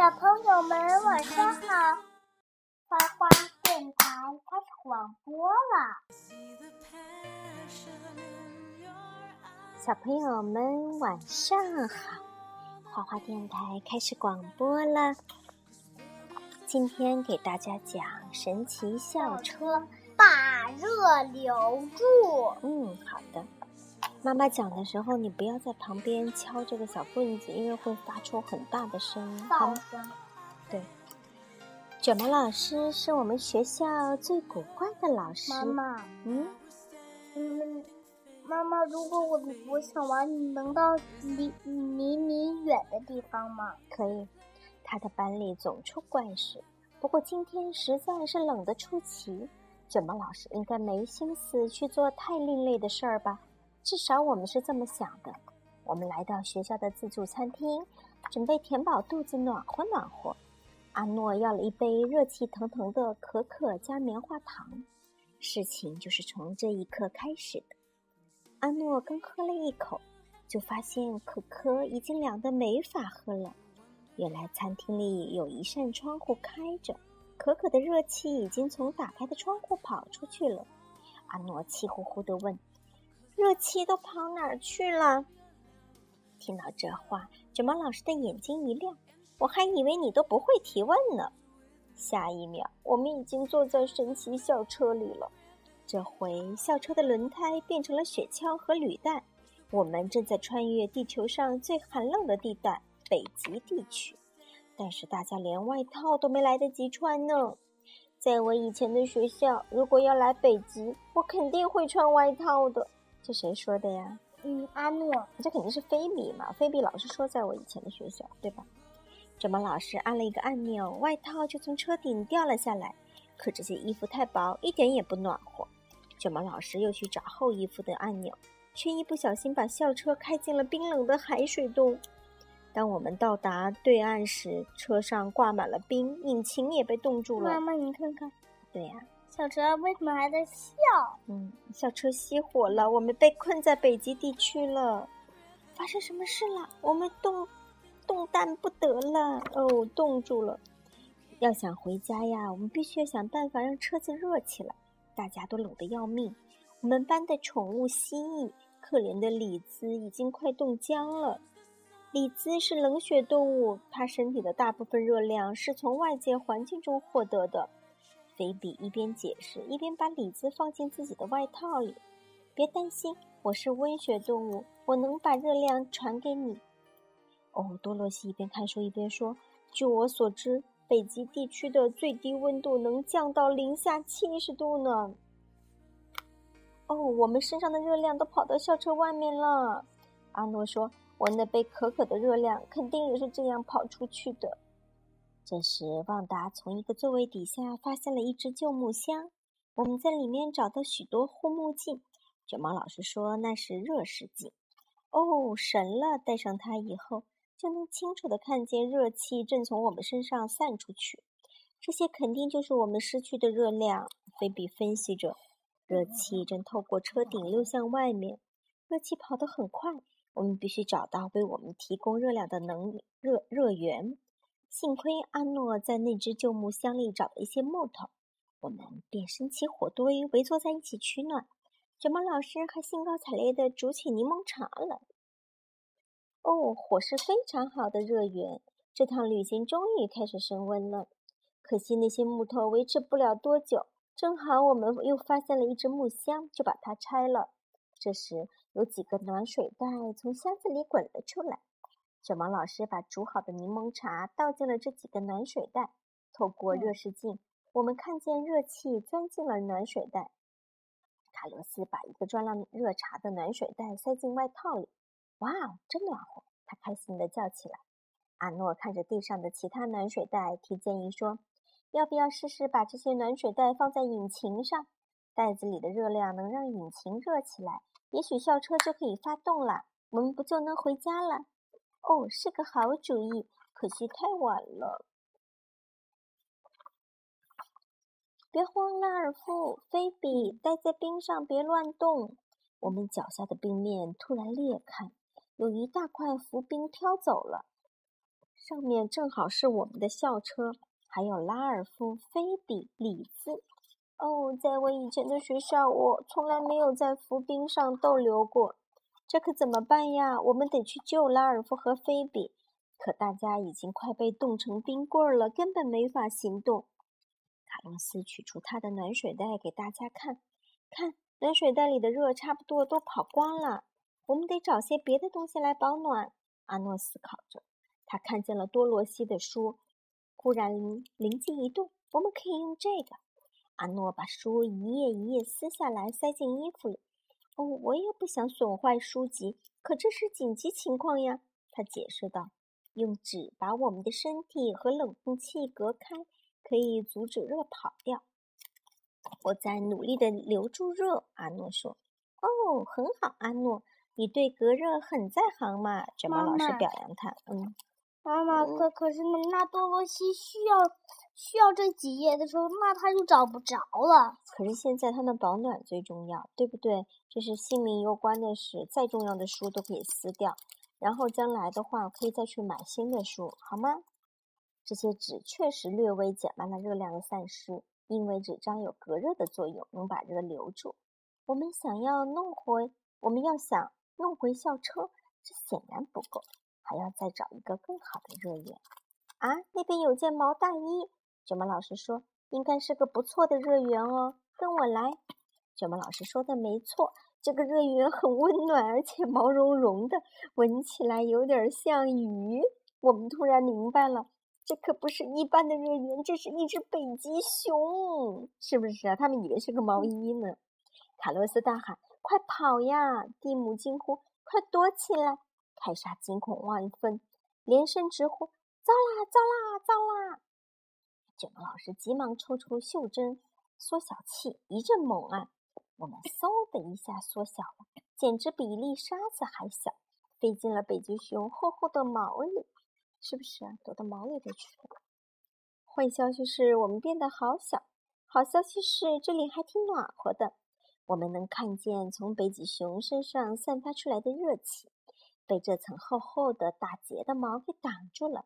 小朋友们晚上好，花花电台开始广播了。小朋友们晚上好，花花电台开始广播了。今天给大家讲神奇校车，把热留住。嗯，好的。妈妈讲的时候，你不要在旁边敲这个小棍子，因为会发出很大的声音。噪声。对，卷毛老师是我们学校最古怪的老师。妈妈，嗯嗯，妈妈，如果我我想玩，你能到离离你远的地方吗？可以。他的班里总出怪事，不过今天实在是冷得出奇，卷毛老师应该没心思去做太另类的事儿吧。至少我们是这么想的。我们来到学校的自助餐厅，准备填饱肚子，暖和暖和。阿诺要了一杯热气腾腾的可可加棉花糖。事情就是从这一刻开始的。阿诺刚喝了一口，就发现可可已经凉得没法喝了。原来餐厅里有一扇窗户开着，可可的热气已经从打开的窗户跑出去了。阿诺气呼呼地问。热气都跑哪儿去了？听到这话，卷毛老师的眼睛一亮，我还以为你都不会提问呢。下一秒，我们已经坐在神奇校车里了。这回，校车的轮胎变成了雪橇和履带，我们正在穿越地球上最寒冷的地带——北极地区。但是，大家连外套都没来得及穿呢。在我以前的学校，如果要来北极，我肯定会穿外套的。这谁说的呀？嗯，阿诺，这肯定是菲比嘛。菲比老师说，在我以前的学校，对吧？卷毛老师按了一个按钮，外套就从车顶掉了下来。可这些衣服太薄，一点也不暖和。卷毛老师又去找厚衣服的按钮，却一不小心把校车开进了冰冷的海水洞。当我们到达对岸时，车上挂满了冰，引擎也被冻住了。妈妈，你看看。对呀。小车为什么还在笑？嗯，校车熄火了，我们被困在北极地区了。发生什么事了？我们冻冻弹不得了哦，冻住了。要想回家呀，我们必须要想办法让车子热起来。大家都冷得要命。我们班的宠物蜥蜴，可怜的里兹已经快冻僵了。里兹是冷血动物，它身体的大部分热量是从外界环境中获得的。菲比一边解释，一边把李子放进自己的外套里。别担心，我是温血动物，我能把热量传给你。哦，多罗西一边看书一边说：“据我所知，北极地区的最低温度能降到零下七十度呢。”哦，我们身上的热量都跑到校车外面了。阿诺说：“我那杯可可的热量肯定也是这样跑出去的。”这时，旺达从一个座位底下发现了一只旧木箱。我们在里面找到许多护目镜。卷毛老师说那是热视镜。哦，神了！戴上它以后，就能清楚地看见热气正从我们身上散出去。这些肯定就是我们失去的热量。菲比分析着，热气正透过车顶流向外面。热气跑得很快，我们必须找到为我们提供热量的能热热源。幸亏阿诺在那只旧木箱里找了一些木头，我们便生起火堆，围坐在一起取暖。卷毛老师还兴高采烈地煮起柠檬茶了。哦，火是非常好的热源，这趟旅行终于开始升温了。可惜那些木头维持不了多久，正好我们又发现了一只木箱，就把它拆了。这时，有几个暖水袋从箱子里滚了出来。卷毛老师把煮好的柠檬茶倒进了这几个暖水袋，透过热视镜，我们看见热气钻进了暖水袋。卡洛斯把一个装了热茶的暖水袋塞进外套里。哇，真暖和！他开心地叫起来。阿诺看着地上的其他暖水袋，提建议说：“要不要试试把这些暖水袋放在引擎上？袋子里的热量能让引擎热起来，也许校车就可以发动了，我们不就能回家了？”哦，是个好主意，可惜太晚了。别慌，拉尔夫、菲比，待在冰上，别乱动。我们脚下的冰面突然裂开，有一大块浮冰飘走了。上面正好是我们的校车，还有拉尔夫、菲比、李子。哦，在我以前的学校，我从来没有在浮冰上逗留过。这可怎么办呀？我们得去救拉尔夫和菲比。可大家已经快被冻成冰棍儿了，根本没法行动。卡洛斯取出他的暖水袋给大家看，看暖水袋里的热差不多都跑光了。我们得找些别的东西来保暖。阿诺思考着，他看见了多罗西的书，忽然灵机一动，我们可以用这个。阿诺把书一页一页撕下来，塞进衣服里。哦，我也不想损坏书籍，可这是紧急情况呀，他解释道。用纸把我们的身体和冷空气隔开，可以阻止热跑掉。我在努力的留住热，阿诺说。哦，很好，阿诺，你对隔热很在行嘛。卷毛老师表扬他。嗯，妈妈，可可是那多罗西需要需要这几页的时候，那他就找不着了。可是现在他们保暖最重要，对不对？这是性命攸关的事，再重要的书都可以撕掉。然后将来的话，可以再去买新的书，好吗？这些纸确实略微减慢了热量的散失，因为纸张有隔热的作用，能把热留住。我们想要弄回，我们要想弄回校车，这显然不够，还要再找一个更好的热源。啊，那边有件毛大衣，卷毛老师说，应该是个不错的热源哦。跟我来，卷毛老师说的没错。这个热源很温暖，而且毛茸茸的，闻起来有点像鱼。我们突然明白了，这可不是一般的热源，这是一只北极熊，是不是啊？他们以为是个毛衣呢。卡洛斯大喊：“快跑呀！”蒂姆惊呼：“快躲起来！”凯莎惊恐万分，连声直呼：“糟啦，糟啦，糟啦！”卷毛老师急忙抽出袖珍缩小器，一阵猛按。我们嗖的一下缩小了，简直比一粒沙子还小，飞进了北极熊厚厚的毛里，是不是啊？躲到毛里头去了。坏消息是我们变得好小，好消息是这里还挺暖和的。我们能看见从北极熊身上散发出来的热气，被这层厚厚的打结的毛给挡住了。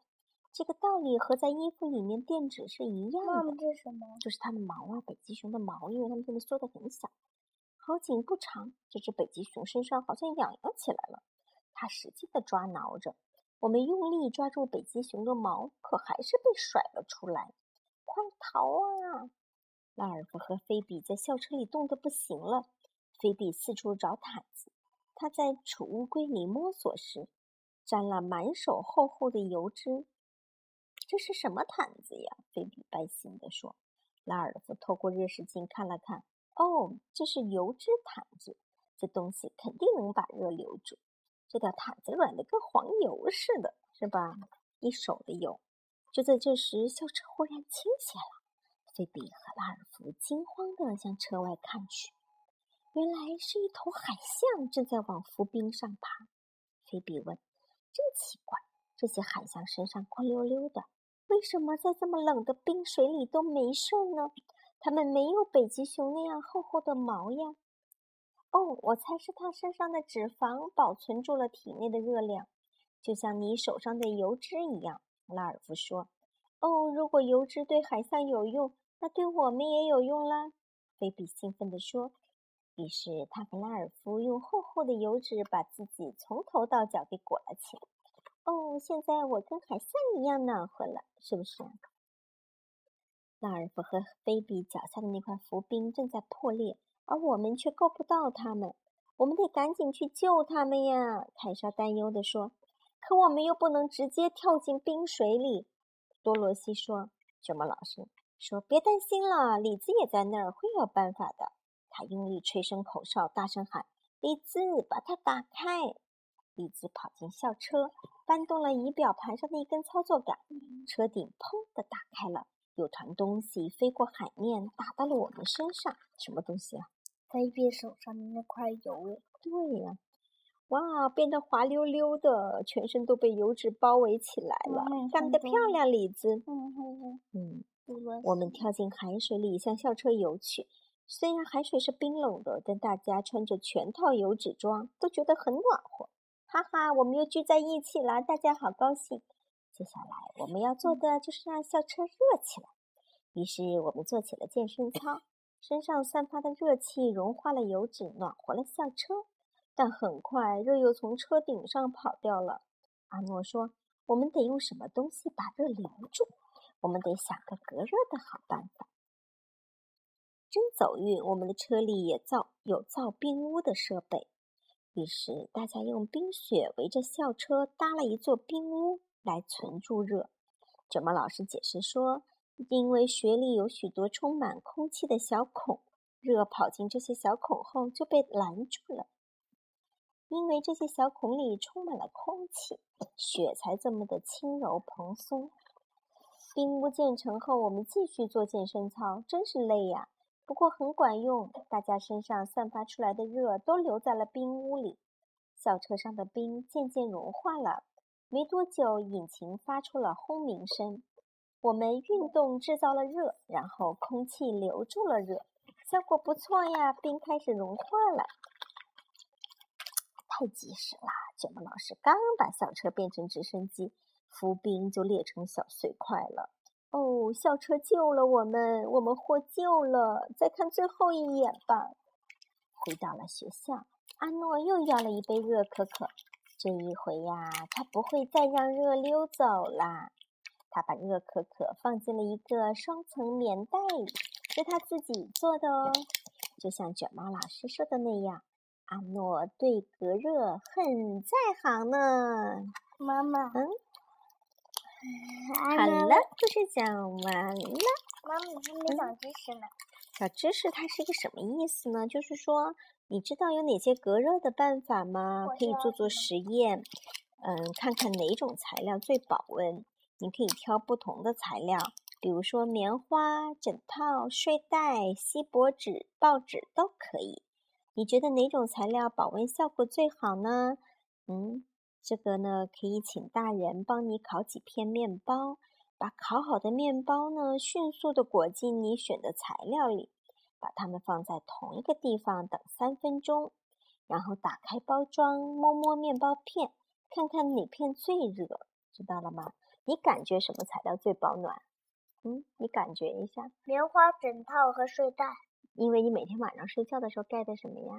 这个道理和在衣服里面垫纸是一样的。这是什么？就是它的毛啊，北极熊的毛，因为它们现在缩得很小。好景不长，这只北极熊身上好像痒痒起来了。它使劲的抓挠着，我们用力抓住北极熊的毛，可还是被甩了出来。快逃啊！拉尔夫和菲比在校车里冻得不行了。菲比四处找毯子，他在储物柜里摸索时，沾了满手厚厚的油脂。这是什么毯子呀？菲比担心地说。拉尔夫透过热视镜看了看。哦，这是油脂毯子，这东西肯定能把热留住。这条毯子软的跟黄油似的，是吧？一手的油。就在这时，校车忽然倾斜了。菲比和拉尔夫惊慌地向车外看去，原来是一头海象正在往浮冰上爬。菲比问：“真奇怪，这些海象身上光溜溜的，为什么在这么冷的冰水里都没事呢？”它们没有北极熊那样厚厚的毛呀。哦，我猜是它身上的脂肪保存住了体内的热量，就像你手上的油脂一样。拉尔夫说：“哦，如果油脂对海象有用，那对我们也有用啦。”菲比兴奋地说。于是他和拉尔夫用厚厚的油脂把自己从头到脚给裹了起来。哦，现在我跟海象一样暖和了，是不是？拉尔夫和菲比脚下的那块浮冰正在破裂，而我们却够不到他们。我们得赶紧去救他们呀！凯莎担忧地说。“可我们又不能直接跳进冰水里。”多罗西说。卷毛老师说：“别担心了，李子也在那儿，会有办法的。”他用力吹声口哨，大声喊：“李子，把它打开！”李子跑进校车，搬动了仪表盘上的一根操作杆，车顶砰的打开了。有团东西飞过海面，打到了我们身上。什么东西啊？菲比手上的那块油。对呀，哇，变得滑溜溜的，全身都被油脂包围起来了。干得漂亮，李子。嗯嗯嗯。我们跳进海水里，向校车游去。虽然海水是冰冷的，但大家穿着全套油脂装，都觉得很暖和。哈哈，我们又聚在一起了，大家好高兴。接下来我们要做的就是让校车热起来。于是我们做起了健身操，身上散发的热气融化了油脂，暖和了校车。但很快热又从车顶上跑掉了。阿诺说：“我们得用什么东西把热留住？我们得想个隔热的好办法。”真走运，我们的车里也造有造冰屋的设备。于是大家用冰雪围着校车搭了一座冰屋来存住热。卷毛老师解释说：“因为雪里有许多充满空气的小孔，热跑进这些小孔后就被拦住了。因为这些小孔里充满了空气，雪才这么的轻柔蓬松。”冰屋建成后，我们继续做健身操，真是累呀。不过很管用，大家身上散发出来的热都留在了冰屋里。校车上的冰渐渐融化了，没多久，引擎发出了轰鸣声。我们运动制造了热，然后空气留住了热，效果不错呀！冰开始融化了，太及时了！卷毛老师刚把校车变成直升机，浮冰就裂成小碎块了。哦，校车救了我们，我们获救了。再看最后一眼吧。回到了学校，阿诺又要了一杯热可可。这一回呀，他不会再让热溜走啦。他把热可可放进了一个双层棉袋里，是他自己做的哦。就像卷毛老师说的那样，阿诺对隔热很在行呢。妈妈，嗯。好了，故事讲完了。妈妈，还没讲知识呢。小知识它是一个什么意思呢？就是说，你知道有哪些隔热的办法吗？可以做做实验，嗯，看看哪种材料最保温。你可以挑不同的材料，比如说棉花、枕套、睡袋、锡箔纸、报纸都可以。你觉得哪种材料保温效果最好呢？嗯。这个呢，可以请大人帮你烤几片面包，把烤好的面包呢，迅速的裹进你选的材料里，把它们放在同一个地方等三分钟，然后打开包装，摸摸面包片，看看哪片最热，知道了吗？你感觉什么材料最保暖？嗯，你感觉一下。棉花、枕套和睡袋。因为你每天晚上睡觉的时候盖的什么呀？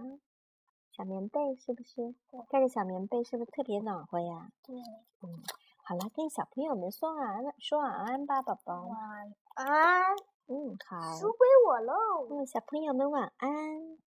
小棉被是不是？盖着小棉被是不是特别暖和呀？对。嗯，好了，跟小朋友们说晚安了，说晚安吧，宝宝。晚安。嗯，好。书归我喽。嗯，小朋友们晚安。